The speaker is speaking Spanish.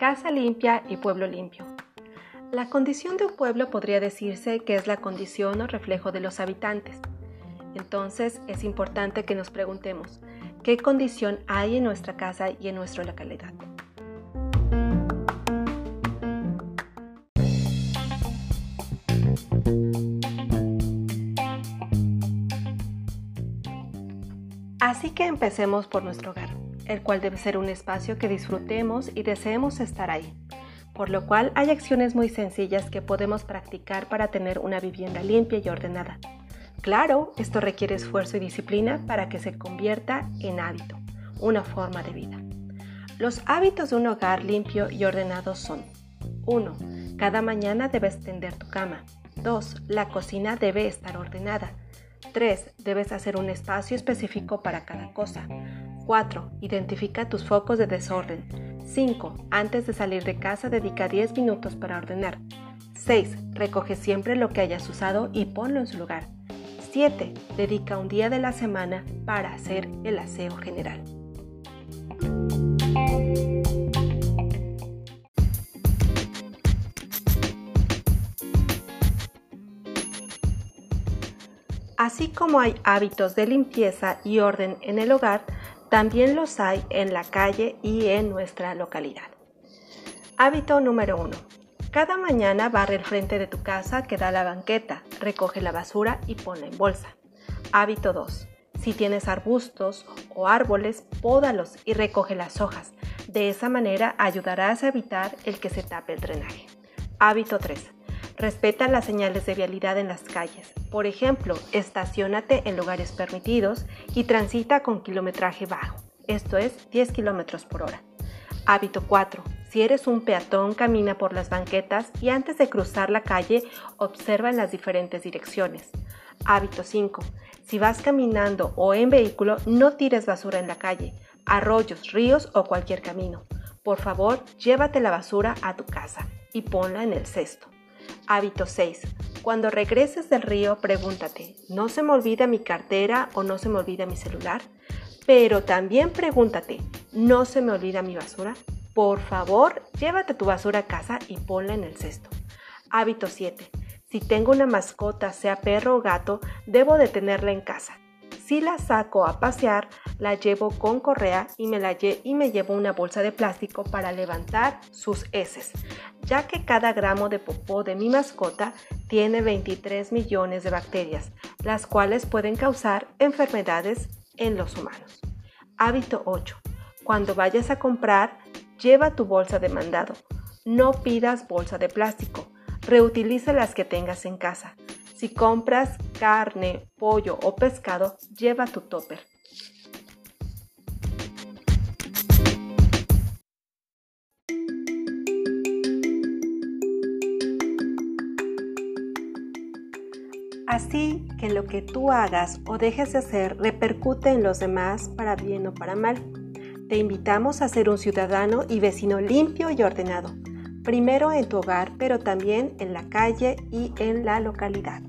Casa limpia y pueblo limpio. La condición de un pueblo podría decirse que es la condición o reflejo de los habitantes. Entonces es importante que nos preguntemos, ¿qué condición hay en nuestra casa y en nuestra localidad? Así que empecemos por nuestro hogar, el cual debe ser un espacio que disfrutemos y deseemos estar ahí por lo cual hay acciones muy sencillas que podemos practicar para tener una vivienda limpia y ordenada. Claro, esto requiere esfuerzo y disciplina para que se convierta en hábito, una forma de vida. Los hábitos de un hogar limpio y ordenado son 1. Cada mañana debes tender tu cama. 2. La cocina debe estar ordenada. 3. Debes hacer un espacio específico para cada cosa. 4. Identifica tus focos de desorden. 5. Antes de salir de casa dedica 10 minutos para ordenar. 6. Recoge siempre lo que hayas usado y ponlo en su lugar. 7. Dedica un día de la semana para hacer el aseo general. Así como hay hábitos de limpieza y orden en el hogar, también los hay en la calle y en nuestra localidad. Hábito número 1. Cada mañana barre el frente de tu casa que da la banqueta, recoge la basura y ponla en bolsa. Hábito 2. Si tienes arbustos o árboles, pódalos y recoge las hojas. De esa manera ayudarás a evitar el que se tape el drenaje. Hábito 3. Respeta las señales de vialidad en las calles. Por ejemplo, estacionate en lugares permitidos y transita con kilometraje bajo, esto es 10 km por hora. Hábito 4. Si eres un peatón, camina por las banquetas y antes de cruzar la calle, observa en las diferentes direcciones. Hábito 5. Si vas caminando o en vehículo, no tires basura en la calle, arroyos, ríos o cualquier camino. Por favor, llévate la basura a tu casa y ponla en el cesto. Hábito 6. Cuando regreses del río, pregúntate, ¿no se me olvida mi cartera o no se me olvida mi celular? Pero también pregúntate, ¿no se me olvida mi basura? Por favor, llévate tu basura a casa y ponla en el cesto. Hábito 7. Si tengo una mascota, sea perro o gato, debo de tenerla en casa. Si la saco a pasear, la llevo con correa y me, la y me llevo una bolsa de plástico para levantar sus heces, ya que cada gramo de popó de mi mascota tiene 23 millones de bacterias, las cuales pueden causar enfermedades en los humanos. Hábito 8. Cuando vayas a comprar, lleva tu bolsa de mandado. No pidas bolsa de plástico. Reutiliza las que tengas en casa. Si compras carne, pollo o pescado, lleva tu topper. Así que lo que tú hagas o dejes de hacer repercute en los demás para bien o para mal. Te invitamos a ser un ciudadano y vecino limpio y ordenado, primero en tu hogar, pero también en la calle y en la localidad.